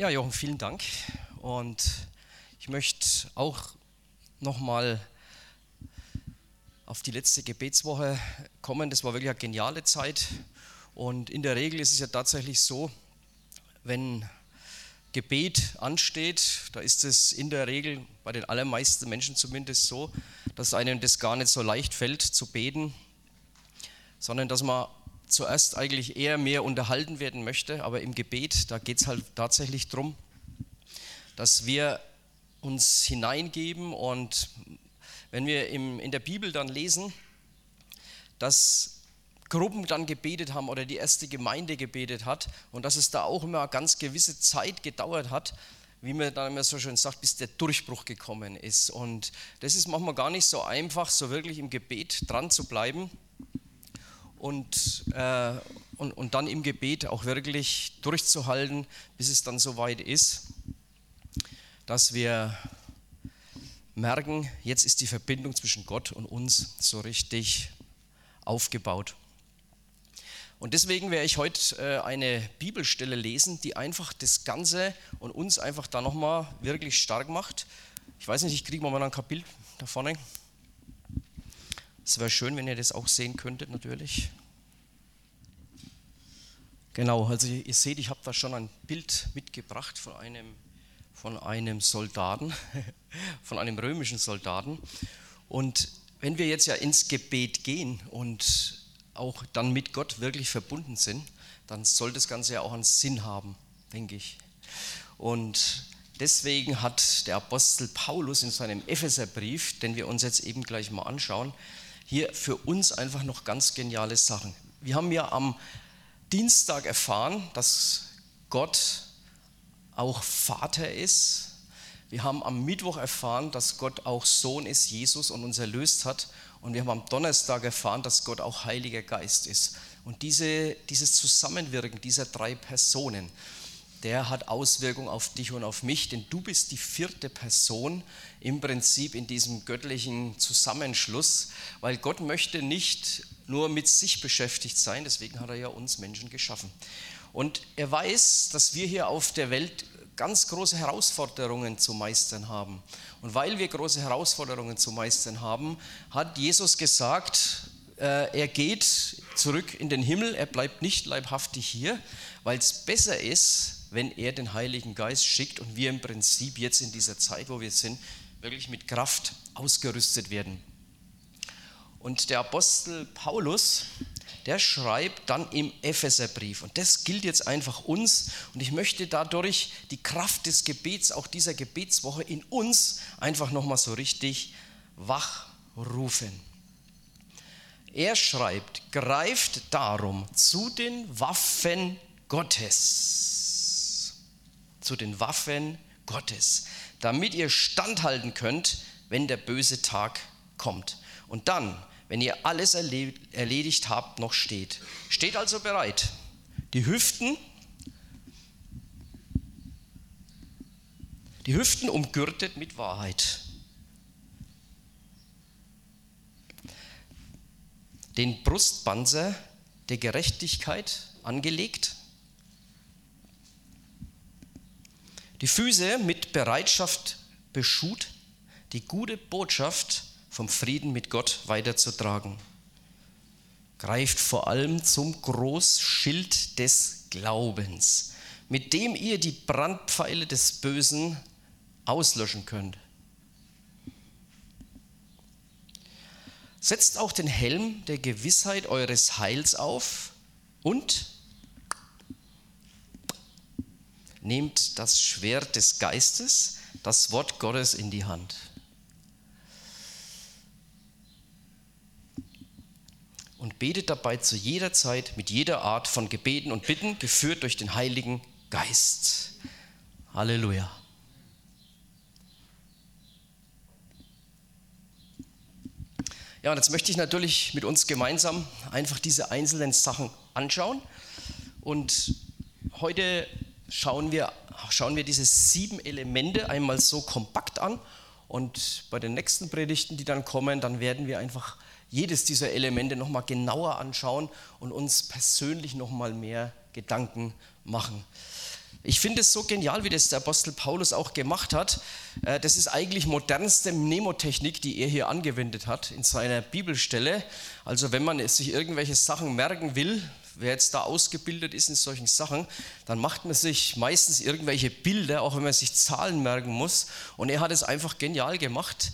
Ja, Jochen, vielen Dank. Und ich möchte auch nochmal auf die letzte Gebetswoche kommen. Das war wirklich eine geniale Zeit. Und in der Regel ist es ja tatsächlich so, wenn Gebet ansteht, da ist es in der Regel bei den allermeisten Menschen zumindest so, dass einem das gar nicht so leicht fällt zu beten, sondern dass man zuerst eigentlich eher mehr unterhalten werden möchte. Aber im Gebet, da geht es halt tatsächlich darum, dass wir uns hineingeben und wenn wir im, in der Bibel dann lesen, dass Gruppen dann gebetet haben oder die erste Gemeinde gebetet hat und dass es da auch immer eine ganz gewisse Zeit gedauert hat, wie man dann immer so schön sagt, bis der Durchbruch gekommen ist. Und das ist manchmal gar nicht so einfach, so wirklich im Gebet dran zu bleiben und, äh, und, und dann im Gebet auch wirklich durchzuhalten, bis es dann soweit ist, dass wir merken, jetzt ist die Verbindung zwischen Gott und uns so richtig aufgebaut. Und deswegen werde ich heute äh, eine Bibelstelle lesen, die einfach das Ganze und uns einfach da nochmal wirklich stark macht. Ich weiß nicht, ich kriege mal ein Kapitel da vorne. Es wäre schön, wenn ihr das auch sehen könntet, natürlich. Genau, also ihr seht, ich habe da schon ein Bild mitgebracht von einem, von einem Soldaten, von einem römischen Soldaten. Und wenn wir jetzt ja ins Gebet gehen und auch dann mit Gott wirklich verbunden sind, dann soll das Ganze ja auch einen Sinn haben, denke ich. Und deswegen hat der Apostel Paulus in seinem Epheserbrief, den wir uns jetzt eben gleich mal anschauen, hier für uns einfach noch ganz geniale Sachen. Wir haben ja am Dienstag erfahren, dass Gott auch Vater ist. Wir haben am Mittwoch erfahren, dass Gott auch Sohn ist, Jesus, und uns erlöst hat. Und wir haben am Donnerstag erfahren, dass Gott auch Heiliger Geist ist. Und diese, dieses Zusammenwirken dieser drei Personen, der hat Auswirkungen auf dich und auf mich, denn du bist die vierte Person im Prinzip in diesem göttlichen Zusammenschluss, weil Gott möchte nicht nur mit sich beschäftigt sein, deswegen hat er ja uns Menschen geschaffen. Und er weiß, dass wir hier auf der Welt ganz große Herausforderungen zu meistern haben. Und weil wir große Herausforderungen zu meistern haben, hat Jesus gesagt, äh, er geht zurück in den Himmel, er bleibt nicht leibhaftig hier, weil es besser ist, wenn er den Heiligen Geist schickt und wir im Prinzip jetzt in dieser Zeit, wo wir sind, wirklich mit Kraft ausgerüstet werden. Und der Apostel Paulus, der schreibt dann im Epheserbrief. Und das gilt jetzt einfach uns. Und ich möchte dadurch die Kraft des Gebets, auch dieser Gebetswoche, in uns einfach nochmal so richtig wachrufen. Er schreibt, greift darum zu den Waffen Gottes. Zu den Waffen Gottes, damit ihr standhalten könnt, wenn der böse Tag kommt. Und dann wenn ihr alles erledigt habt, noch steht. Steht also bereit. Die Hüften, die Hüften umgürtet mit Wahrheit. Den Brustpanzer der Gerechtigkeit angelegt. Die Füße mit Bereitschaft beschut, die gute Botschaft vom Frieden mit Gott weiterzutragen. Greift vor allem zum Großschild des Glaubens, mit dem ihr die Brandpfeile des Bösen auslöschen könnt. Setzt auch den Helm der Gewissheit eures Heils auf und nehmt das Schwert des Geistes, das Wort Gottes in die Hand. und betet dabei zu jeder Zeit mit jeder Art von Gebeten und Bitten, geführt durch den Heiligen Geist. Halleluja. Ja, und jetzt möchte ich natürlich mit uns gemeinsam einfach diese einzelnen Sachen anschauen. Und heute schauen wir, schauen wir diese sieben Elemente einmal so kompakt an. Und bei den nächsten Predigten, die dann kommen, dann werden wir einfach jedes dieser Elemente nochmal genauer anschauen und uns persönlich nochmal mehr Gedanken machen. Ich finde es so genial, wie das der Apostel Paulus auch gemacht hat. Äh, das ist eigentlich modernste Mnemotechnik, die er hier angewendet hat in seiner Bibelstelle. Also wenn man sich irgendwelche Sachen merken will, wer jetzt da ausgebildet ist in solchen Sachen, dann macht man sich meistens irgendwelche Bilder, auch wenn man sich Zahlen merken muss. Und er hat es einfach genial gemacht.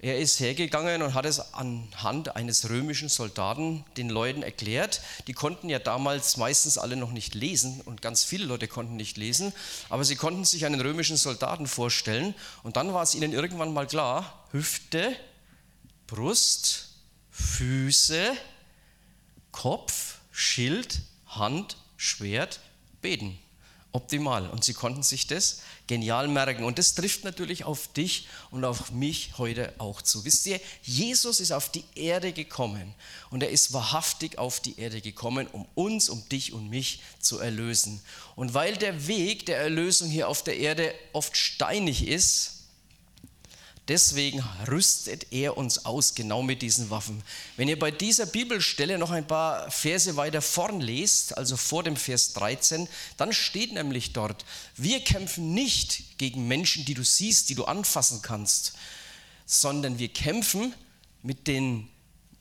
Er ist hergegangen und hat es anhand eines römischen Soldaten den Leuten erklärt. Die konnten ja damals meistens alle noch nicht lesen und ganz viele Leute konnten nicht lesen, aber sie konnten sich einen römischen Soldaten vorstellen und dann war es ihnen irgendwann mal klar, Hüfte, Brust, Füße, Kopf, Schild, Hand, Schwert, Beten optimal. Und sie konnten sich das genial merken. Und das trifft natürlich auf dich und auf mich heute auch zu. Wisst ihr, Jesus ist auf die Erde gekommen und er ist wahrhaftig auf die Erde gekommen, um uns, um dich und mich zu erlösen. Und weil der Weg der Erlösung hier auf der Erde oft steinig ist, Deswegen rüstet er uns aus, genau mit diesen Waffen. Wenn ihr bei dieser Bibelstelle noch ein paar Verse weiter vorn lest, also vor dem Vers 13, dann steht nämlich dort, wir kämpfen nicht gegen Menschen, die du siehst, die du anfassen kannst, sondern wir kämpfen mit den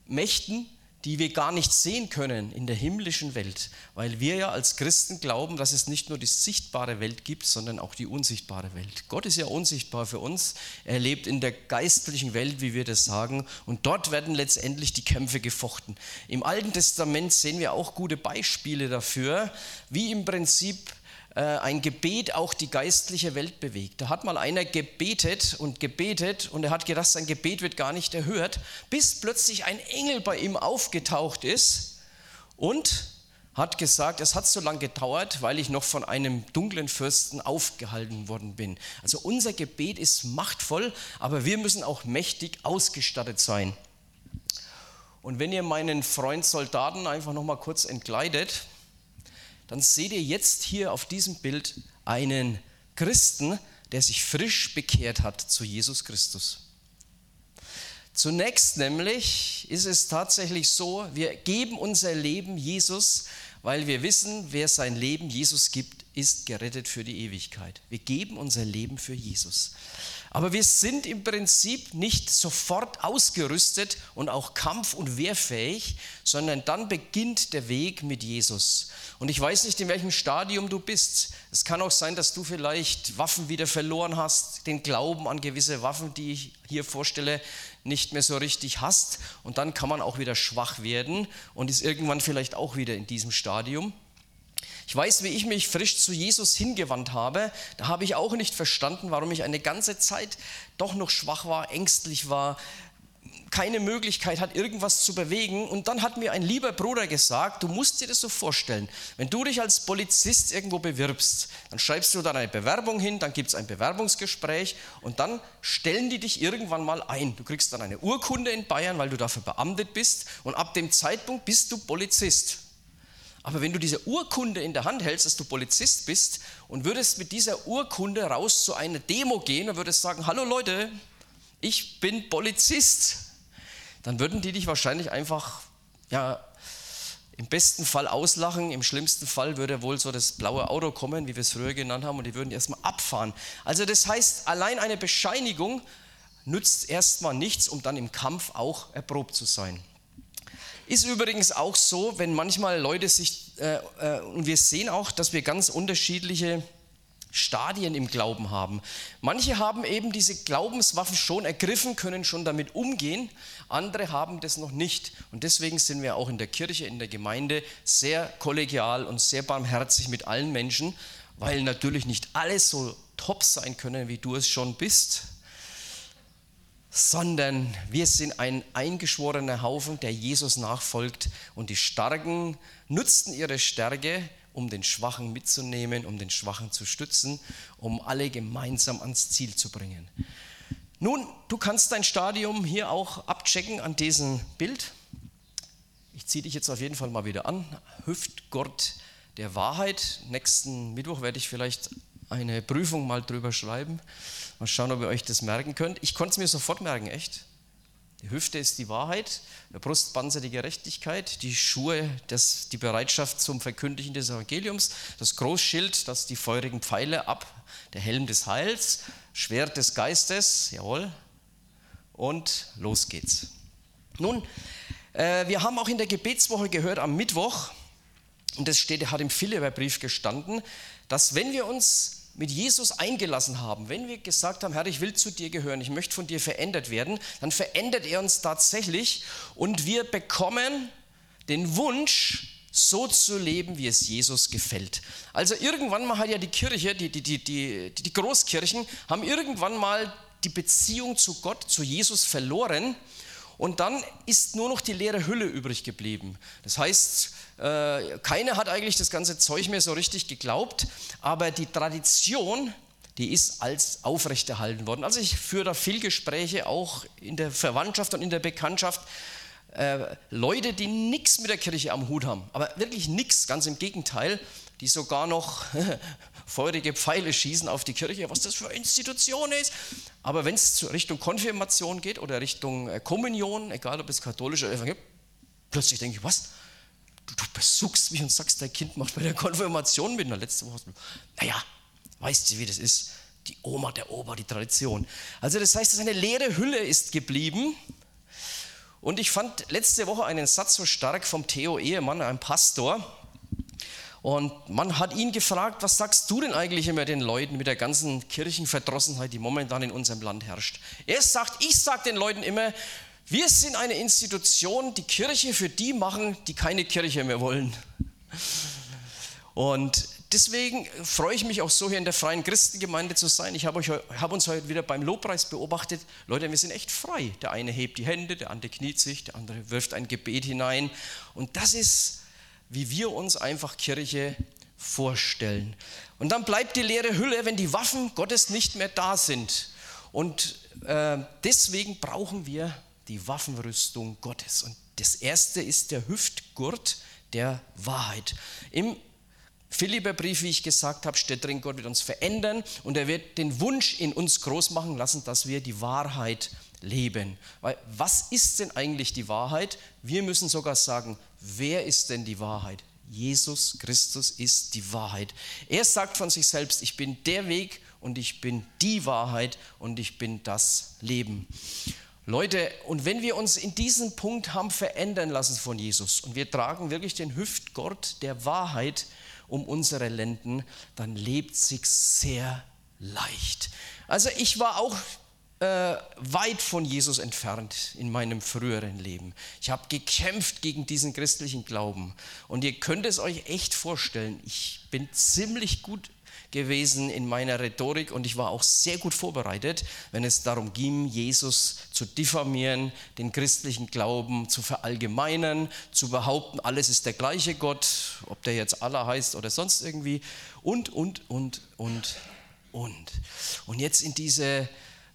Mächten, die wir gar nicht sehen können in der himmlischen Welt, weil wir ja als Christen glauben, dass es nicht nur die sichtbare Welt gibt, sondern auch die unsichtbare Welt. Gott ist ja unsichtbar für uns. Er lebt in der geistlichen Welt, wie wir das sagen, und dort werden letztendlich die Kämpfe gefochten. Im Alten Testament sehen wir auch gute Beispiele dafür, wie im Prinzip ein Gebet auch die geistliche Welt bewegt. Da hat mal einer gebetet und gebetet und er hat gedacht, sein Gebet wird gar nicht erhört, bis plötzlich ein Engel bei ihm aufgetaucht ist und hat gesagt, es hat so lange gedauert, weil ich noch von einem dunklen Fürsten aufgehalten worden bin. Also unser Gebet ist machtvoll, aber wir müssen auch mächtig ausgestattet sein. Und wenn ihr meinen Freund Soldaten einfach noch mal kurz entgleitet, dann seht ihr jetzt hier auf diesem Bild einen Christen, der sich frisch bekehrt hat zu Jesus Christus. Zunächst nämlich ist es tatsächlich so, wir geben unser Leben Jesus, weil wir wissen, wer sein Leben Jesus gibt, ist gerettet für die Ewigkeit. Wir geben unser Leben für Jesus. Aber wir sind im Prinzip nicht sofort ausgerüstet und auch kampf- und wehrfähig, sondern dann beginnt der Weg mit Jesus. Und ich weiß nicht, in welchem Stadium du bist. Es kann auch sein, dass du vielleicht Waffen wieder verloren hast, den Glauben an gewisse Waffen, die ich hier vorstelle, nicht mehr so richtig hast. Und dann kann man auch wieder schwach werden und ist irgendwann vielleicht auch wieder in diesem Stadium. Ich weiß, wie ich mich frisch zu Jesus hingewandt habe. Da habe ich auch nicht verstanden, warum ich eine ganze Zeit doch noch schwach war, ängstlich war, keine Möglichkeit hat, irgendwas zu bewegen. Und dann hat mir ein lieber Bruder gesagt, du musst dir das so vorstellen, wenn du dich als Polizist irgendwo bewirbst, dann schreibst du dann eine Bewerbung hin, dann gibt es ein Bewerbungsgespräch und dann stellen die dich irgendwann mal ein. Du kriegst dann eine Urkunde in Bayern, weil du dafür beamtet bist und ab dem Zeitpunkt bist du Polizist. Aber wenn du diese Urkunde in der Hand hältst, dass du Polizist bist und würdest mit dieser Urkunde raus zu einer Demo gehen und würdest sagen, hallo Leute, ich bin Polizist, dann würden die dich wahrscheinlich einfach, ja, im besten Fall auslachen, im schlimmsten Fall würde wohl so das blaue Auto kommen, wie wir es früher genannt haben, und die würden erstmal abfahren. Also das heißt, allein eine Bescheinigung nützt erstmal nichts, um dann im Kampf auch erprobt zu sein. Ist übrigens auch so, wenn manchmal Leute sich, äh, äh, und wir sehen auch, dass wir ganz unterschiedliche Stadien im Glauben haben. Manche haben eben diese Glaubenswaffen schon ergriffen, können schon damit umgehen, andere haben das noch nicht. Und deswegen sind wir auch in der Kirche, in der Gemeinde sehr kollegial und sehr barmherzig mit allen Menschen, weil natürlich nicht alle so top sein können, wie du es schon bist sondern wir sind ein eingeschworener Haufen, der Jesus nachfolgt und die Starken nutzten ihre Stärke, um den Schwachen mitzunehmen, um den Schwachen zu stützen, um alle gemeinsam ans Ziel zu bringen. Nun, du kannst dein Stadium hier auch abchecken an diesem Bild. Ich ziehe dich jetzt auf jeden Fall mal wieder an. Hüftgurt der Wahrheit. Nächsten Mittwoch werde ich vielleicht eine Prüfung mal drüber schreiben. Mal schauen, ob ihr euch das merken könnt. Ich konnte es mir sofort merken, echt. Die Hüfte ist die Wahrheit, der Brustpanzer die Gerechtigkeit, die Schuhe das, die Bereitschaft zum Verkündigen des Evangeliums, das Großschild, das die feurigen Pfeile ab, der Helm des Heils, Schwert des Geistes, jawohl, und los geht's. Nun, äh, wir haben auch in der Gebetswoche gehört am Mittwoch, und das steht, hat im Philipperbrief gestanden, dass wenn wir uns mit Jesus eingelassen haben, wenn wir gesagt haben, Herr, ich will zu dir gehören, ich möchte von dir verändert werden, dann verändert er uns tatsächlich und wir bekommen den Wunsch, so zu leben, wie es Jesus gefällt. Also irgendwann mal hat ja die Kirche, die, die, die, die, die Großkirchen, haben irgendwann mal die Beziehung zu Gott, zu Jesus verloren und dann ist nur noch die leere Hülle übrig geblieben. Das heißt, keiner hat eigentlich das ganze Zeug mehr so richtig geglaubt, aber die Tradition, die ist als aufrechterhalten worden. Also ich führe da viel Gespräche auch in der Verwandtschaft und in der Bekanntschaft. Äh, Leute, die nichts mit der Kirche am Hut haben, aber wirklich nichts, ganz im Gegenteil, die sogar noch feurige Pfeile schießen auf die Kirche, was das für eine Institution ist. Aber wenn es Richtung Konfirmation geht oder Richtung äh, Kommunion, egal ob es katholisch oder evangelisch, plötzlich denke ich, was? Du, du besuchst mich und sagst, dein Kind macht bei der Konfirmation mit. Na, letzte Woche, naja, weißt du, wie das ist? Die Oma, der Opa, die Tradition. Also das heißt, dass eine leere Hülle ist geblieben. Und ich fand letzte Woche einen Satz so stark vom Theo Ehemann, einem Pastor. Und man hat ihn gefragt, was sagst du denn eigentlich immer den Leuten mit der ganzen Kirchenverdrossenheit, die momentan in unserem Land herrscht? Er sagt, ich sage den Leuten immer, wir sind eine Institution, die Kirche für die machen, die keine Kirche mehr wollen. Und deswegen freue ich mich auch so, hier in der Freien Christengemeinde zu sein. Ich habe, euch, habe uns heute wieder beim Lobpreis beobachtet. Leute, wir sind echt frei. Der eine hebt die Hände, der andere kniet sich, der andere wirft ein Gebet hinein. Und das ist, wie wir uns einfach Kirche vorstellen. Und dann bleibt die leere Hülle, wenn die Waffen Gottes nicht mehr da sind. Und äh, deswegen brauchen wir die Waffenrüstung Gottes. Und das erste ist der Hüftgurt der Wahrheit. Im Philipperbrief, wie ich gesagt habe, steht drin, Gott wird uns verändern und er wird den Wunsch in uns groß machen lassen, dass wir die Wahrheit leben. Weil was ist denn eigentlich die Wahrheit? Wir müssen sogar sagen, wer ist denn die Wahrheit? Jesus Christus ist die Wahrheit. Er sagt von sich selbst, ich bin der Weg und ich bin die Wahrheit und ich bin das Leben. Leute, und wenn wir uns in diesem Punkt haben verändern lassen von Jesus und wir tragen wirklich den Hüftgurt der Wahrheit um unsere Lenden, dann lebt sich sehr leicht. Also ich war auch äh, weit von Jesus entfernt in meinem früheren Leben. Ich habe gekämpft gegen diesen christlichen Glauben und ihr könnt es euch echt vorstellen, ich bin ziemlich gut gewesen in meiner Rhetorik und ich war auch sehr gut vorbereitet, wenn es darum ging, Jesus zu diffamieren, den christlichen Glauben zu verallgemeinern, zu behaupten, alles ist der gleiche Gott, ob der jetzt Allah heißt oder sonst irgendwie und, und, und, und, und. Und jetzt in diese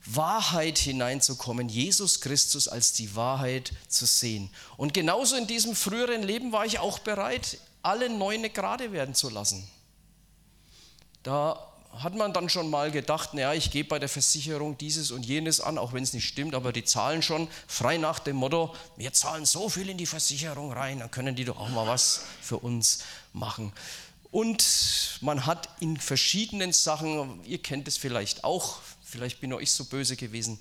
Wahrheit hineinzukommen, Jesus Christus als die Wahrheit zu sehen. Und genauso in diesem früheren Leben war ich auch bereit, alle Neune gerade werden zu lassen. Da hat man dann schon mal gedacht, naja, ich gebe bei der Versicherung dieses und jenes an, auch wenn es nicht stimmt, aber die zahlen schon frei nach dem Motto, wir zahlen so viel in die Versicherung rein, dann können die doch auch mal was für uns machen. Und man hat in verschiedenen Sachen, ihr kennt es vielleicht auch, vielleicht bin auch ich so böse gewesen,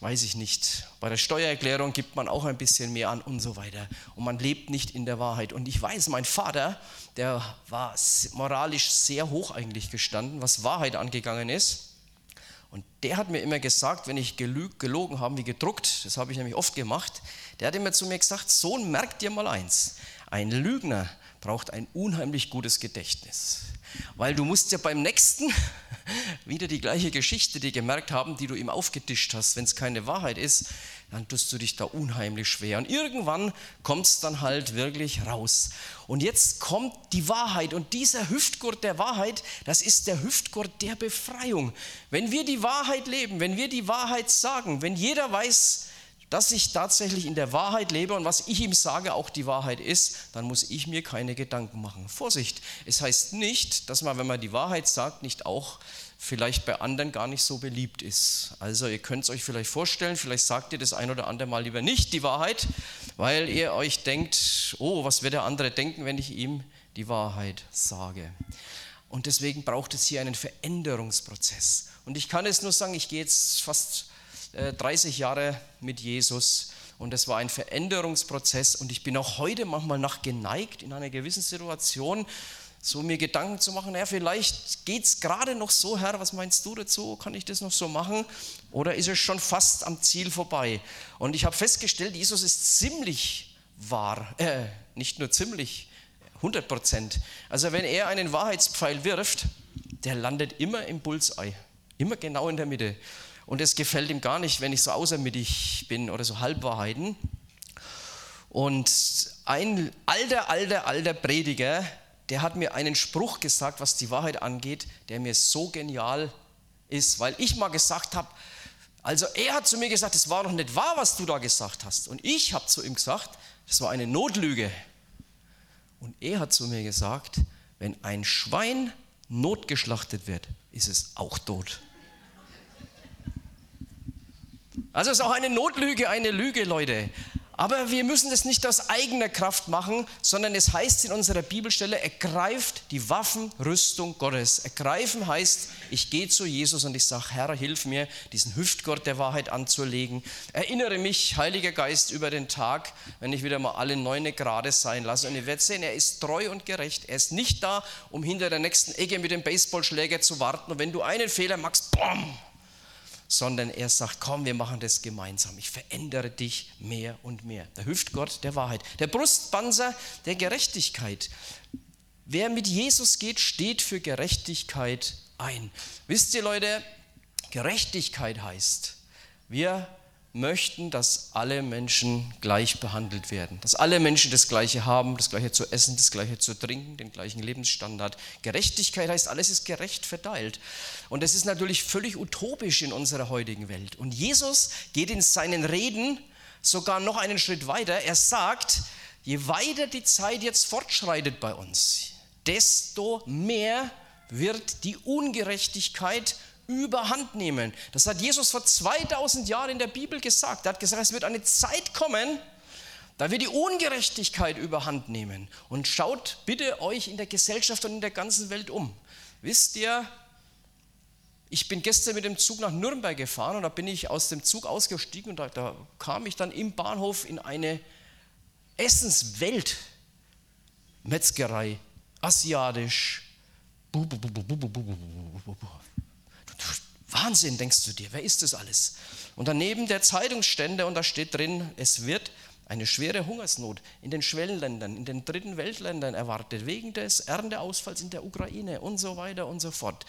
weiß ich nicht. Bei der Steuererklärung gibt man auch ein bisschen mehr an und so weiter. Und man lebt nicht in der Wahrheit. Und ich weiß, mein Vater, der war moralisch sehr hoch eigentlich gestanden, was Wahrheit angegangen ist. Und der hat mir immer gesagt, wenn ich gelogen habe, wie gedruckt, das habe ich nämlich oft gemacht, der hat immer zu mir gesagt, Sohn, merk dir mal eins, ein Lügner braucht ein unheimlich gutes Gedächtnis. Weil du musst ja beim nächsten wieder die gleiche Geschichte dir gemerkt haben, die du ihm aufgetischt hast. Wenn es keine Wahrheit ist, dann tust du dich da unheimlich schwer. Und irgendwann kommt es dann halt wirklich raus. Und jetzt kommt die Wahrheit. Und dieser Hüftgurt der Wahrheit, das ist der Hüftgurt der Befreiung. Wenn wir die Wahrheit leben, wenn wir die Wahrheit sagen, wenn jeder weiß, dass ich tatsächlich in der Wahrheit lebe und was ich ihm sage auch die Wahrheit ist, dann muss ich mir keine Gedanken machen. Vorsicht, es heißt nicht, dass man, wenn man die Wahrheit sagt, nicht auch vielleicht bei anderen gar nicht so beliebt ist. Also ihr könnt es euch vielleicht vorstellen, vielleicht sagt ihr das ein oder andere Mal lieber nicht die Wahrheit, weil ihr euch denkt, oh, was wird der andere denken, wenn ich ihm die Wahrheit sage. Und deswegen braucht es hier einen Veränderungsprozess. Und ich kann es nur sagen, ich gehe jetzt fast 30 äh, Jahre mit Jesus und es war ein Veränderungsprozess und ich bin auch heute manchmal nach geneigt in einer gewissen Situation so mir Gedanken zu machen, ja, vielleicht geht es gerade noch so, Herr, was meinst du dazu? Kann ich das noch so machen? Oder ist es schon fast am Ziel vorbei? Und ich habe festgestellt, Jesus ist ziemlich wahr, äh, nicht nur ziemlich, 100 Prozent. Also wenn er einen Wahrheitspfeil wirft, der landet immer im Bullseye, immer genau in der Mitte. Und es gefällt ihm gar nicht, wenn ich so außermittig bin oder so Halbwahrheiten. Und ein alter, alter, alter Prediger, der hat mir einen Spruch gesagt, was die Wahrheit angeht, der mir so genial ist, weil ich mal gesagt habe, also er hat zu mir gesagt, es war doch nicht wahr, was du da gesagt hast. Und ich habe zu ihm gesagt, das war eine Notlüge. Und er hat zu mir gesagt, wenn ein Schwein notgeschlachtet wird, ist es auch tot. Also es ist auch eine Notlüge, eine Lüge, Leute. Aber wir müssen das nicht aus eigener Kraft machen, sondern es heißt in unserer Bibelstelle, ergreift die Waffenrüstung Gottes. Ergreifen heißt, ich gehe zu Jesus und ich sage, Herr, hilf mir, diesen Hüftgurt der Wahrheit anzulegen. Erinnere mich, Heiliger Geist, über den Tag, wenn ich wieder mal alle neune Grade sein lasse. Und ihr werdet sehen, er ist treu und gerecht. Er ist nicht da, um hinter der nächsten Ecke mit dem Baseballschläger zu warten. Und wenn du einen Fehler machst, bomm, sondern er sagt, komm, wir machen das gemeinsam. Ich verändere dich mehr und mehr. Der Hüftgott der Wahrheit, der Brustpanzer der Gerechtigkeit. Wer mit Jesus geht, steht für Gerechtigkeit ein. Wisst ihr Leute, Gerechtigkeit heißt, wir möchten, dass alle Menschen gleich behandelt werden, dass alle Menschen das Gleiche haben, das Gleiche zu essen, das Gleiche zu trinken, den gleichen Lebensstandard. Gerechtigkeit heißt, alles ist gerecht verteilt. Und das ist natürlich völlig utopisch in unserer heutigen Welt. Und Jesus geht in seinen Reden sogar noch einen Schritt weiter. Er sagt, je weiter die Zeit jetzt fortschreitet bei uns, desto mehr wird die Ungerechtigkeit überhand nehmen. Das hat Jesus vor 2000 Jahren in der Bibel gesagt. Er hat gesagt, es wird eine Zeit kommen, da wird die Ungerechtigkeit überhand nehmen. Und schaut bitte euch in der Gesellschaft und in der ganzen Welt um. Wisst ihr, ich bin gestern mit dem Zug nach Nürnberg gefahren und da bin ich aus dem Zug ausgestiegen und da, da kam ich dann im Bahnhof in eine Essenswelt. Metzgerei, asiatisch. Wahnsinn, denkst du dir, wer ist das alles? Und daneben der Zeitungsstände und da steht drin, es wird eine schwere Hungersnot in den Schwellenländern, in den dritten Weltländern erwartet, wegen des Ernteausfalls in der Ukraine und so weiter und so fort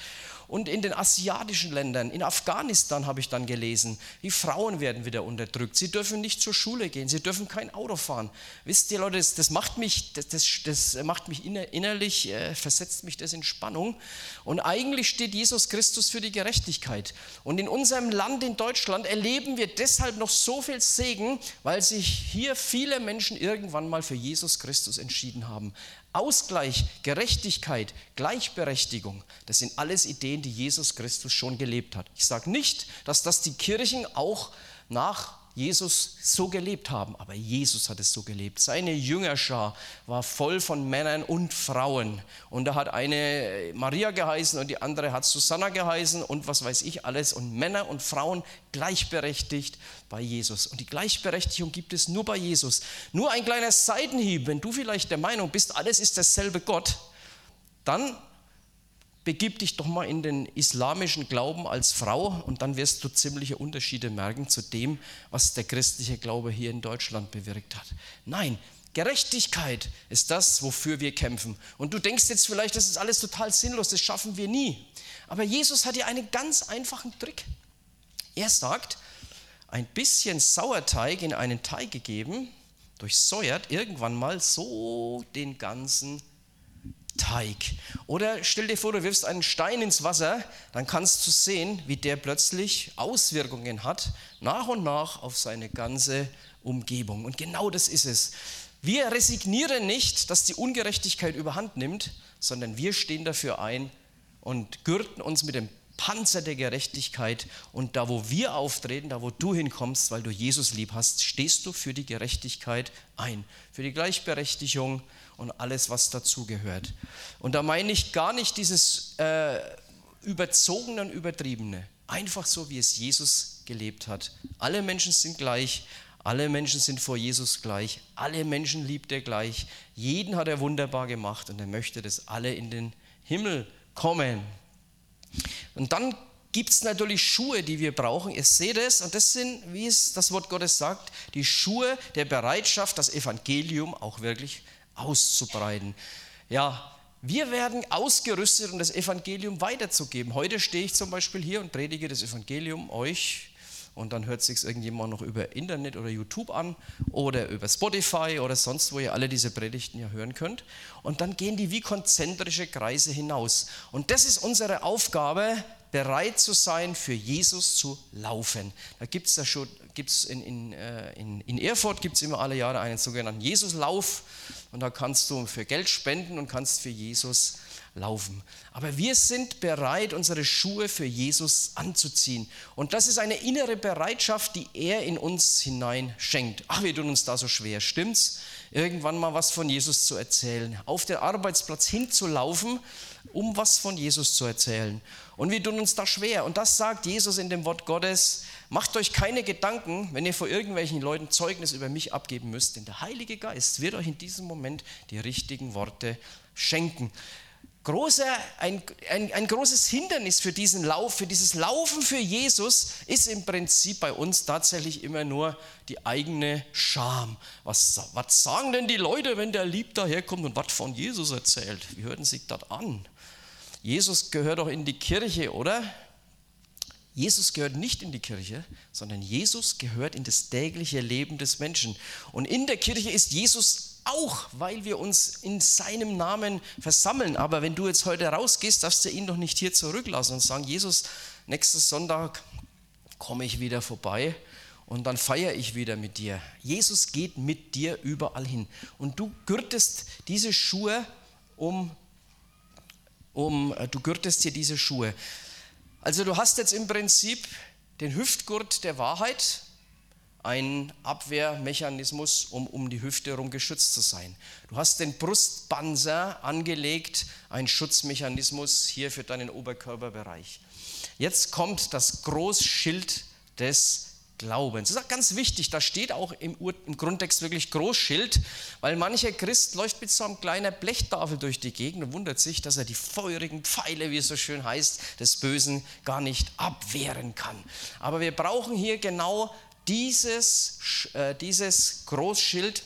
und in den asiatischen Ländern, in Afghanistan habe ich dann gelesen, die Frauen werden wieder unterdrückt. Sie dürfen nicht zur Schule gehen, sie dürfen kein Auto fahren. Wisst ihr Leute, das, das macht mich, das, das, das, macht mich innerlich, äh, versetzt mich das in Spannung. Und eigentlich steht Jesus Christus für die Gerechtigkeit. Und in unserem Land, in Deutschland, erleben wir deshalb noch so viel Segen, weil sich hier viele Menschen irgendwann mal für Jesus Christus entschieden haben. Ausgleich, Gerechtigkeit, Gleichberechtigung, das sind alles Ideen, die Jesus Christus schon gelebt hat. Ich sage nicht, dass das die Kirchen auch nach Jesus so gelebt haben, aber Jesus hat es so gelebt. Seine Jüngerschar war voll von Männern und Frauen. Und da hat eine Maria geheißen und die andere hat Susanna geheißen und was weiß ich alles. Und Männer und Frauen gleichberechtigt bei Jesus. Und die Gleichberechtigung gibt es nur bei Jesus. Nur ein kleiner Seitenhieb, wenn du vielleicht der Meinung bist, alles ist derselbe Gott, dann begib dich doch mal in den islamischen Glauben als Frau und dann wirst du ziemliche Unterschiede merken zu dem, was der christliche Glaube hier in Deutschland bewirkt hat. Nein, Gerechtigkeit ist das, wofür wir kämpfen. Und du denkst jetzt vielleicht, das ist alles total sinnlos, das schaffen wir nie. Aber Jesus hat dir einen ganz einfachen Trick. Er sagt, ein bisschen Sauerteig in einen Teig gegeben, durchsäuert irgendwann mal so den ganzen Teig. Oder stell dir vor, du wirfst einen Stein ins Wasser, dann kannst du sehen, wie der plötzlich Auswirkungen hat, nach und nach auf seine ganze Umgebung. Und genau das ist es. Wir resignieren nicht, dass die Ungerechtigkeit überhand nimmt, sondern wir stehen dafür ein und gürten uns mit dem Panzer der Gerechtigkeit. Und da, wo wir auftreten, da, wo du hinkommst, weil du Jesus lieb hast, stehst du für die Gerechtigkeit ein, für die Gleichberechtigung und alles, was dazugehört. Und da meine ich gar nicht dieses äh, überzogene und übertriebene, einfach so, wie es Jesus gelebt hat. Alle Menschen sind gleich, alle Menschen sind vor Jesus gleich, alle Menschen liebt er gleich, jeden hat er wunderbar gemacht und er möchte, dass alle in den Himmel kommen. Und dann gibt es natürlich Schuhe, die wir brauchen. Ihr seht es, und das sind, wie es das Wort Gottes sagt, die Schuhe der Bereitschaft, das Evangelium auch wirklich auszubreiten. Ja, wir werden ausgerüstet, um das Evangelium weiterzugeben. Heute stehe ich zum Beispiel hier und predige das Evangelium euch und dann hört sich irgendjemand noch über Internet oder YouTube an oder über Spotify oder sonst, wo ihr alle diese Predigten ja hören könnt. Und dann gehen die wie konzentrische Kreise hinaus. Und das ist unsere Aufgabe, bereit zu sein, für Jesus zu laufen. Da gibt es schon, gibt's in, in, äh, in, in Erfurt gibt es immer alle Jahre einen sogenannten Jesuslauf und da kannst du für Geld spenden und kannst für Jesus laufen. Aber wir sind bereit, unsere Schuhe für Jesus anzuziehen. Und das ist eine innere Bereitschaft, die er in uns hinein schenkt. Ach, wir tun uns da so schwer, stimmt's? Irgendwann mal was von Jesus zu erzählen, auf den Arbeitsplatz hinzulaufen, um was von Jesus zu erzählen. Und wir tun uns da schwer. Und das sagt Jesus in dem Wort Gottes. Macht euch keine Gedanken, wenn ihr vor irgendwelchen Leuten Zeugnis über mich abgeben müsst, denn der Heilige Geist wird euch in diesem Moment die richtigen Worte schenken. Großer, ein, ein, ein großes Hindernis für diesen Lauf, für dieses Laufen für Jesus ist im Prinzip bei uns tatsächlich immer nur die eigene Scham. Was, was sagen denn die Leute, wenn der Lieb daherkommt und was von Jesus erzählt? Wie hören sich das an? Jesus gehört doch in die Kirche, oder? Jesus gehört nicht in die Kirche, sondern Jesus gehört in das tägliche Leben des Menschen. Und in der Kirche ist Jesus auch, weil wir uns in seinem Namen versammeln. Aber wenn du jetzt heute rausgehst, darfst du ihn doch nicht hier zurücklassen und sagen, Jesus, nächsten Sonntag komme ich wieder vorbei und dann feiere ich wieder mit dir. Jesus geht mit dir überall hin. Und du gürtest diese Schuhe um um, äh, du gürtest dir diese Schuhe. Also du hast jetzt im Prinzip den Hüftgurt der Wahrheit, ein Abwehrmechanismus, um um die Hüfte herum geschützt zu sein. Du hast den Brustpanzer angelegt, ein Schutzmechanismus hier für deinen Oberkörperbereich. Jetzt kommt das Großschild des Glaubens. Das ist auch ganz wichtig, da steht auch im, Ur im Grundtext wirklich Großschild, weil mancher Christ läuft mit so einem kleinen Blechtafel durch die Gegend und wundert sich, dass er die feurigen Pfeile, wie es so schön heißt, des Bösen gar nicht abwehren kann. Aber wir brauchen hier genau dieses, äh, dieses Großschild,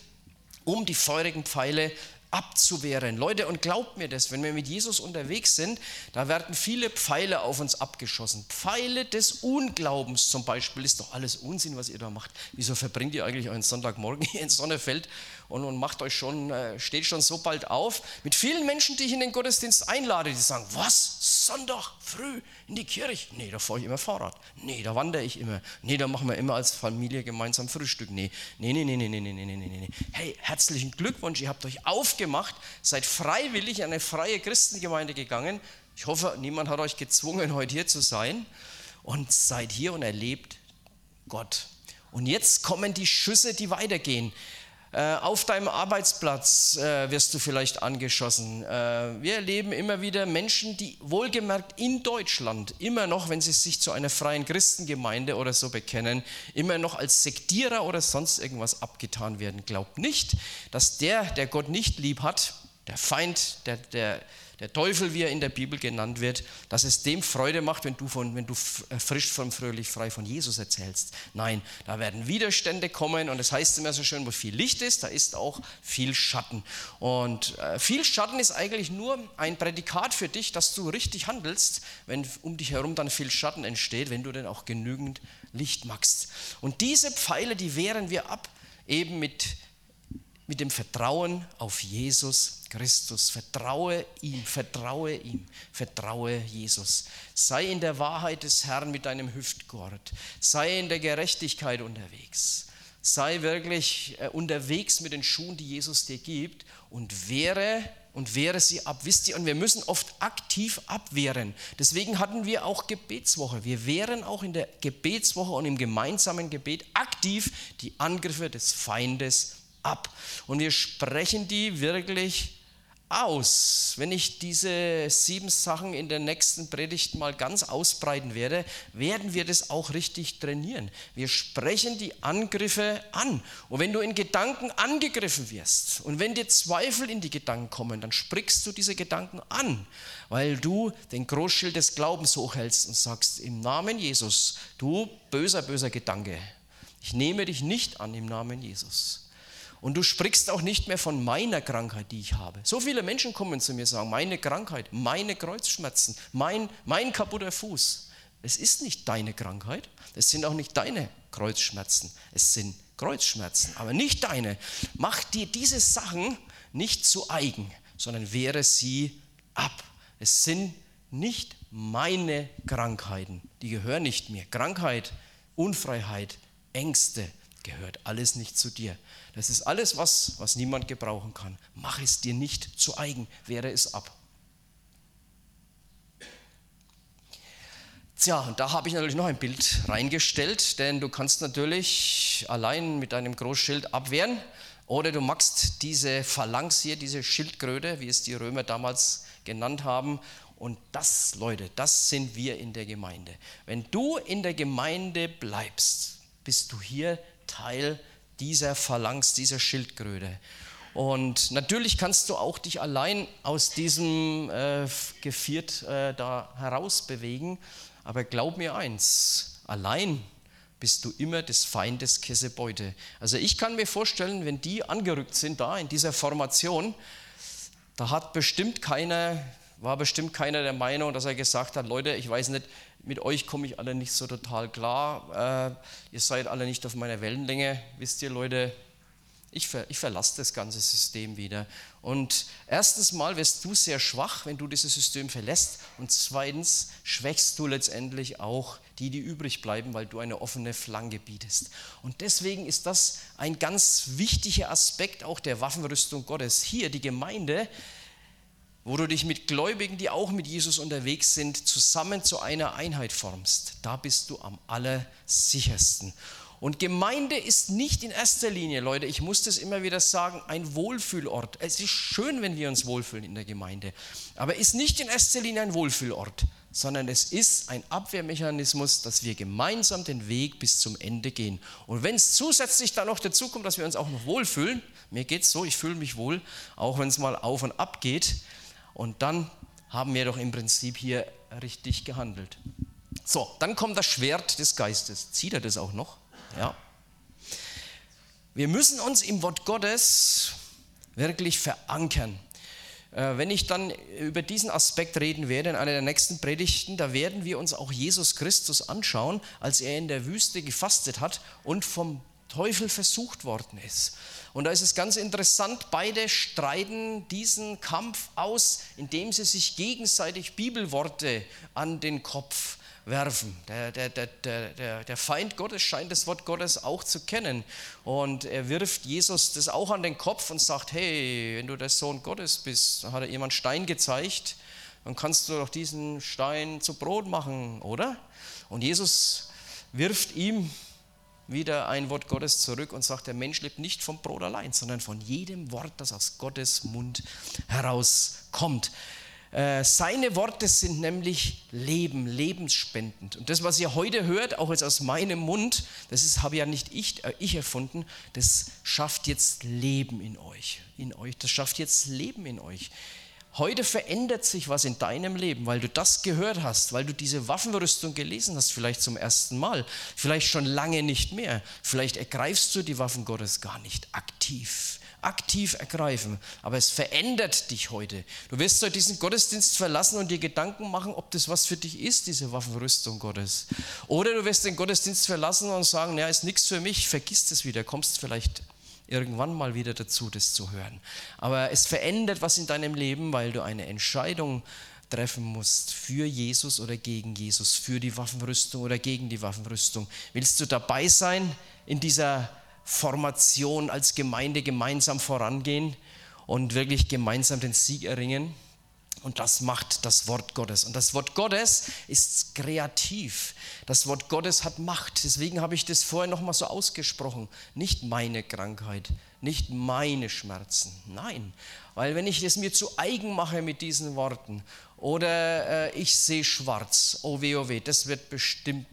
um die feurigen Pfeile abzuwehren. Leute, und glaubt mir das, wenn wir mit Jesus unterwegs sind, da werden viele Pfeile auf uns abgeschossen. Pfeile des Unglaubens zum Beispiel, ist doch alles Unsinn, was ihr da macht. Wieso verbringt ihr eigentlich euren Sonntagmorgen hier in Sonnefeld und, und macht euch schon, äh, steht schon so bald auf? Mit vielen Menschen, die ich in den Gottesdienst einlade, die sagen, was, Sonntag früh in die Kirche? Nee, da fahre ich immer Fahrrad. Nee, da wandere ich immer. Nee, da machen wir immer als Familie gemeinsam Frühstück. Nee, nee, nee, nee, nee, nee, nee, nee, nee, nee. Hey, herzlichen Glückwunsch, ihr habt euch aufgegeben gemacht, seid freiwillig in eine freie Christengemeinde gegangen. Ich hoffe, niemand hat euch gezwungen, heute hier zu sein. Und seid hier und erlebt Gott. Und jetzt kommen die Schüsse, die weitergehen. Äh, auf deinem Arbeitsplatz äh, wirst du vielleicht angeschossen. Äh, wir erleben immer wieder Menschen, die wohlgemerkt in Deutschland immer noch, wenn sie sich zu einer freien Christengemeinde oder so bekennen, immer noch als Sektierer oder sonst irgendwas abgetan werden. Glaubt nicht, dass der, der Gott nicht lieb hat, der Feind, der, der, der Teufel, wie er in der Bibel genannt wird, dass es dem Freude macht, wenn du, von, wenn du äh, frisch von fröhlich frei von Jesus erzählst. Nein, da werden Widerstände kommen und es das heißt immer so schön, wo viel Licht ist, da ist auch viel Schatten. Und äh, viel Schatten ist eigentlich nur ein Prädikat für dich, dass du richtig handelst, wenn um dich herum dann viel Schatten entsteht, wenn du denn auch genügend Licht machst. Und diese Pfeile, die wehren wir ab, eben mit mit dem Vertrauen auf Jesus Christus. Vertraue ihm, vertraue ihm, vertraue Jesus. Sei in der Wahrheit des Herrn mit deinem Hüftgurt. Sei in der Gerechtigkeit unterwegs. Sei wirklich äh, unterwegs mit den Schuhen, die Jesus dir gibt und wehre und wehre sie ab. Wisst ihr, und wir müssen oft aktiv abwehren. Deswegen hatten wir auch Gebetswoche. Wir wehren auch in der Gebetswoche und im gemeinsamen Gebet aktiv die Angriffe des Feindes ab. Und wir sprechen die wirklich aus. Wenn ich diese sieben Sachen in der nächsten Predigt mal ganz ausbreiten werde, werden wir das auch richtig trainieren. Wir sprechen die Angriffe an. Und wenn du in Gedanken angegriffen wirst und wenn dir Zweifel in die Gedanken kommen, dann sprichst du diese Gedanken an, weil du den Großschild des Glaubens hochhältst und sagst, im Namen Jesus, du böser, böser Gedanke, ich nehme dich nicht an im Namen Jesus. Und du sprichst auch nicht mehr von meiner Krankheit, die ich habe. So viele Menschen kommen zu mir und sagen, meine Krankheit, meine Kreuzschmerzen, mein, mein kaputter Fuß. Es ist nicht deine Krankheit, es sind auch nicht deine Kreuzschmerzen, es sind Kreuzschmerzen, aber nicht deine. Mach dir diese Sachen nicht zu eigen, sondern wehre sie ab. Es sind nicht meine Krankheiten, die gehören nicht mir. Krankheit, Unfreiheit, Ängste gehört alles nicht zu dir. Das ist alles, was, was niemand gebrauchen kann. Mach es dir nicht zu eigen, wehre es ab. Tja, und da habe ich natürlich noch ein Bild reingestellt, denn du kannst natürlich allein mit deinem Großschild abwehren oder du machst diese Phalanx hier, diese Schildkröte, wie es die Römer damals genannt haben. Und das, Leute, das sind wir in der Gemeinde. Wenn du in der Gemeinde bleibst, bist du hier Teil dieser Phalanx, dieser Schildkröte. Und natürlich kannst du auch dich allein aus diesem äh, Geviert äh, da herausbewegen. Aber glaub mir eins, allein bist du immer des Feindes Kessebeute. Also ich kann mir vorstellen, wenn die angerückt sind da in dieser Formation, da hat bestimmt keiner, war bestimmt keiner der Meinung, dass er gesagt hat, Leute, ich weiß nicht, mit euch komme ich alle nicht so total klar. Äh, ihr seid alle nicht auf meiner Wellenlänge. Wisst ihr, Leute, ich, ver, ich verlasse das ganze System wieder. Und erstens mal wirst du sehr schwach, wenn du dieses System verlässt. Und zweitens schwächst du letztendlich auch die, die übrig bleiben, weil du eine offene Flanke bietest. Und deswegen ist das ein ganz wichtiger Aspekt auch der Waffenrüstung Gottes. Hier die Gemeinde wo du dich mit Gläubigen, die auch mit Jesus unterwegs sind, zusammen zu einer Einheit formst. Da bist du am allersichersten. Und Gemeinde ist nicht in erster Linie, Leute, ich muss das immer wieder sagen, ein Wohlfühlort. Es ist schön, wenn wir uns wohlfühlen in der Gemeinde, aber ist nicht in erster Linie ein Wohlfühlort, sondern es ist ein Abwehrmechanismus, dass wir gemeinsam den Weg bis zum Ende gehen. Und wenn es zusätzlich dann noch dazu kommt, dass wir uns auch noch wohlfühlen, mir geht es so, ich fühle mich wohl, auch wenn es mal auf und ab geht, und dann haben wir doch im Prinzip hier richtig gehandelt. So, dann kommt das Schwert des Geistes. Zieht er das auch noch? Ja. Wir müssen uns im Wort Gottes wirklich verankern. Äh, wenn ich dann über diesen Aspekt reden werde in einer der nächsten Predigten, da werden wir uns auch Jesus Christus anschauen, als er in der Wüste gefastet hat und vom Teufel versucht worden ist. Und da ist es ganz interessant, beide streiten diesen Kampf aus, indem sie sich gegenseitig Bibelworte an den Kopf werfen. Der, der, der, der, der Feind Gottes scheint das Wort Gottes auch zu kennen. Und er wirft Jesus das auch an den Kopf und sagt, hey, wenn du der Sohn Gottes bist, hat er jemand Stein gezeigt, dann kannst du doch diesen Stein zu Brot machen, oder? Und Jesus wirft ihm wieder ein Wort Gottes zurück und sagt, der Mensch lebt nicht vom Brot allein, sondern von jedem Wort, das aus Gottes Mund herauskommt. Äh, seine Worte sind nämlich Leben, lebensspendend. Und das, was ihr heute hört, auch jetzt aus meinem Mund, das habe ja nicht ich, äh, ich erfunden, das schafft jetzt Leben in euch, in euch. Das schafft jetzt Leben in euch. Heute verändert sich was in deinem Leben, weil du das gehört hast, weil du diese Waffenrüstung gelesen hast, vielleicht zum ersten Mal, vielleicht schon lange nicht mehr. Vielleicht ergreifst du die Waffen Gottes gar nicht aktiv. Aktiv ergreifen. Aber es verändert dich heute. Du wirst heute diesen Gottesdienst verlassen und dir Gedanken machen, ob das was für dich ist, diese Waffenrüstung Gottes. Oder du wirst den Gottesdienst verlassen und sagen, ja, ist nichts für mich, vergiss das wieder, kommst vielleicht irgendwann mal wieder dazu, das zu hören. Aber es verändert was in deinem Leben, weil du eine Entscheidung treffen musst für Jesus oder gegen Jesus, für die Waffenrüstung oder gegen die Waffenrüstung. Willst du dabei sein in dieser Formation als Gemeinde gemeinsam vorangehen und wirklich gemeinsam den Sieg erringen? Und das macht das Wort Gottes. Und das Wort Gottes ist kreativ. Das Wort Gottes hat Macht. Deswegen habe ich das vorher nochmal so ausgesprochen. Nicht meine Krankheit, nicht meine Schmerzen. Nein, weil wenn ich es mir zu eigen mache mit diesen Worten oder äh, ich sehe schwarz, oh weh, oh weh, das wird bestimmt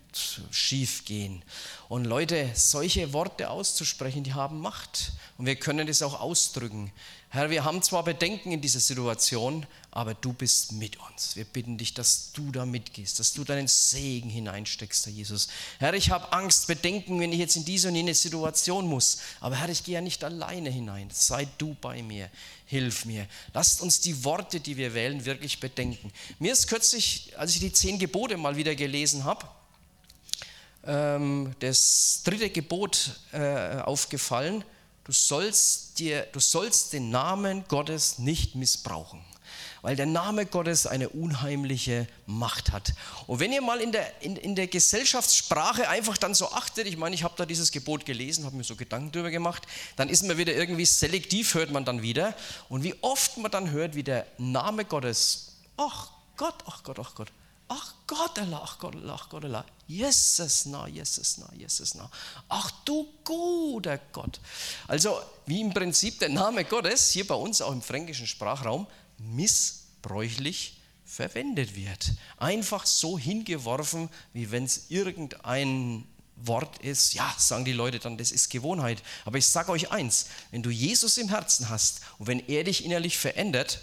schief gehen. Und Leute, solche Worte auszusprechen, die haben Macht. Und wir können das auch ausdrücken. Herr, wir haben zwar Bedenken in dieser Situation, aber du bist mit uns. Wir bitten dich, dass du da mitgehst, dass du deinen Segen hineinsteckst, Herr Jesus. Herr, ich habe Angst, Bedenken, wenn ich jetzt in diese und jene Situation muss. Aber Herr, ich gehe ja nicht alleine hinein. Sei du bei mir. Hilf mir. Lasst uns die Worte, die wir wählen, wirklich bedenken. Mir ist kürzlich, als ich die zehn Gebote mal wieder gelesen habe, ähm, das dritte Gebot äh, aufgefallen du sollst, dir, du sollst den Namen Gottes nicht missbrauchen, weil der Name Gottes eine unheimliche Macht hat. Und wenn ihr mal in der, in, in der Gesellschaftssprache einfach dann so achtet, ich meine, ich habe da dieses Gebot gelesen, habe mir so Gedanken darüber gemacht, dann ist man wieder irgendwie selektiv, hört man dann wieder. Und wie oft man dann hört, wie der Name Gottes, ach Gott, ach Gott, ach Gott, ach Gott, ach Gott, ach Gott, Jesus na, Jesus na, Jesus na. Ach du guter Gott. Also wie im Prinzip der Name Gottes hier bei uns auch im fränkischen Sprachraum missbräuchlich verwendet wird. Einfach so hingeworfen, wie wenn es irgendein Wort ist, ja, sagen die Leute dann, das ist Gewohnheit. Aber ich sage euch eins, wenn du Jesus im Herzen hast und wenn er dich innerlich verändert,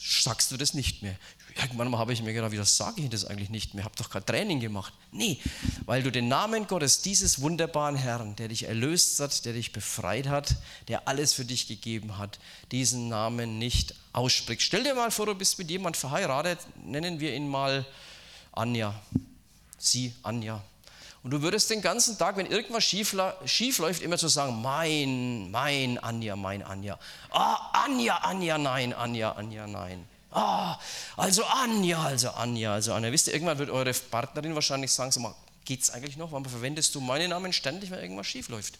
sagst du das nicht mehr. Irgendwann habe ich mir gedacht, wie das sage ich das eigentlich nicht mehr? Habe doch kein Training gemacht. Nee, weil du den Namen Gottes, dieses wunderbaren Herrn, der dich erlöst hat, der dich befreit hat, der alles für dich gegeben hat, diesen Namen nicht aussprichst. Stell dir mal vor, du bist mit jemand verheiratet, nennen wir ihn mal Anja. Sie, Anja. Und du würdest den ganzen Tag, wenn irgendwas schief, läuft, immer zu sagen, mein, mein Anja, mein Anja. Ah, Anja, Anja, nein, Anja, Anja, nein. Ah, also Anja, also Anja, also Anja. Wisst ihr, irgendwann wird eure Partnerin wahrscheinlich sagen, so mal, geht's eigentlich noch? Warum verwendest du meinen Namen ständig, wenn irgendwas schief läuft?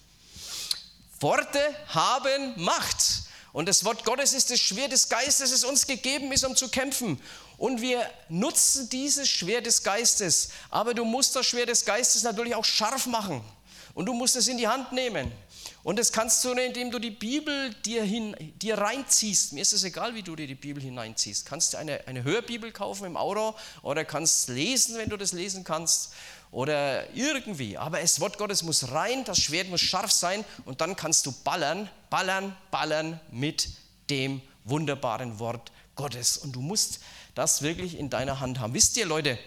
Worte haben Macht. Und das Wort Gottes ist das Schwert des Geistes, das uns gegeben ist, um zu kämpfen. Und wir nutzen dieses Schwert des Geistes. Aber du musst das Schwert des Geistes natürlich auch scharf machen. Und du musst es in die Hand nehmen. Und das kannst du, indem du die Bibel dir, hin, dir reinziehst. Mir ist es egal, wie du dir die Bibel hineinziehst. Kannst du eine, eine Hörbibel kaufen im Auto oder kannst lesen, wenn du das lesen kannst oder irgendwie. Aber das Wort Gottes muss rein, das Schwert muss scharf sein und dann kannst du ballern, ballern, ballern mit dem wunderbaren Wort Gottes. Und du musst das wirklich in deiner Hand haben. Wisst ihr, Leute,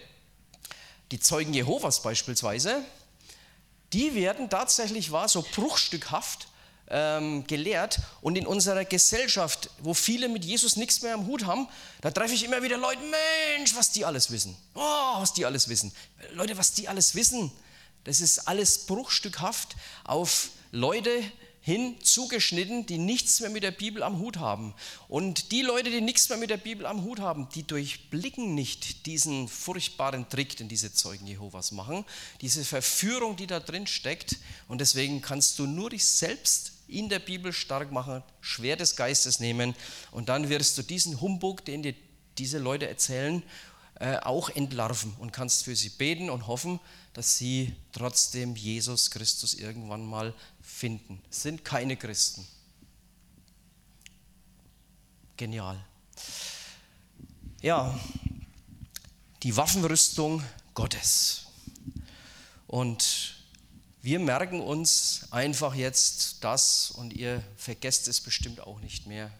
die Zeugen Jehovas beispielsweise, die werden tatsächlich wahr so bruchstückhaft ähm, gelehrt. Und in unserer Gesellschaft, wo viele mit Jesus nichts mehr am Hut haben, da treffe ich immer wieder Leute, Mensch, was die alles wissen. Oh, was die alles wissen. Leute, was die alles wissen, das ist alles bruchstückhaft auf Leute hin zugeschnitten, die nichts mehr mit der Bibel am Hut haben. Und die Leute, die nichts mehr mit der Bibel am Hut haben, die durchblicken nicht diesen furchtbaren Trick, den diese Zeugen Jehovas machen, diese Verführung, die da drin steckt. Und deswegen kannst du nur dich selbst in der Bibel stark machen, schwer des Geistes nehmen und dann wirst du diesen Humbug, den dir diese Leute erzählen, äh, auch entlarven und kannst für sie beten und hoffen, dass sie trotzdem Jesus Christus irgendwann mal finden. Sind keine Christen. Genial. Ja, die Waffenrüstung Gottes. Und wir merken uns einfach jetzt das, und ihr vergesst es bestimmt auch nicht mehr,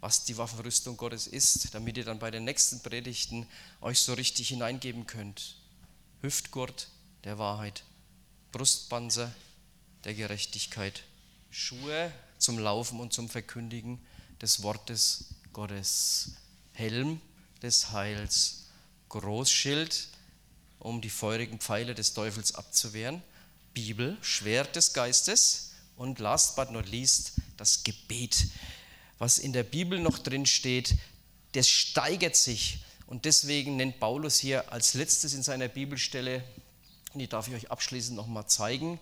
was die Waffenrüstung Gottes ist, damit ihr dann bei den nächsten Predigten euch so richtig hineingeben könnt. Hüftgurt der Wahrheit, Brustpanzer der Gerechtigkeit, Schuhe zum Laufen und zum Verkündigen des Wortes Gottes, Helm des Heils, Großschild, um die feurigen Pfeile des Teufels abzuwehren, Bibel, Schwert des Geistes. Und last but not least das Gebet. Was in der Bibel noch drin steht, das steigert sich. Und deswegen nennt Paulus hier als letztes in seiner Bibelstelle, die darf ich euch abschließend nochmal zeigen,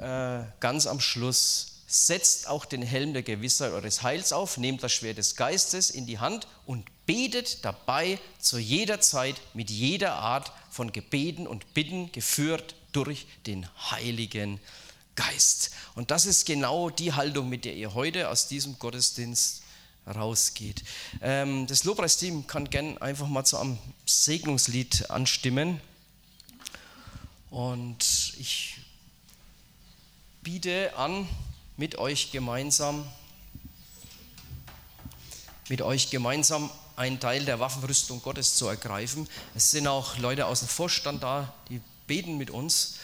äh, ganz am Schluss, setzt auch den Helm der Gewissheit eures Heils auf, nehmt das Schwert des Geistes in die Hand und betet dabei zu jeder Zeit mit jeder Art von Gebeten und Bitten geführt durch den Heiligen Geist. Und das ist genau die Haltung, mit der ihr heute aus diesem Gottesdienst rausgeht. Ähm, das Lobpreisteam kann gerne einfach mal zu einem Segnungslied anstimmen. Und ich biete an, mit euch gemeinsam, mit euch gemeinsam einen Teil der Waffenrüstung Gottes zu ergreifen. Es sind auch Leute aus dem Vorstand da, die beten mit uns.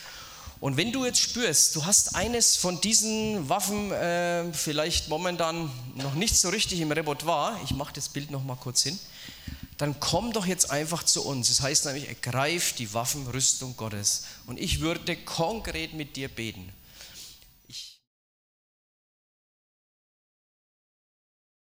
Und wenn du jetzt spürst, du hast eines von diesen Waffen äh, vielleicht momentan noch nicht so richtig im Repertoire, ich mache das Bild noch mal kurz hin, dann komm doch jetzt einfach zu uns. Das heißt nämlich, ergreif die Waffenrüstung Gottes. Und ich würde konkret mit dir beten.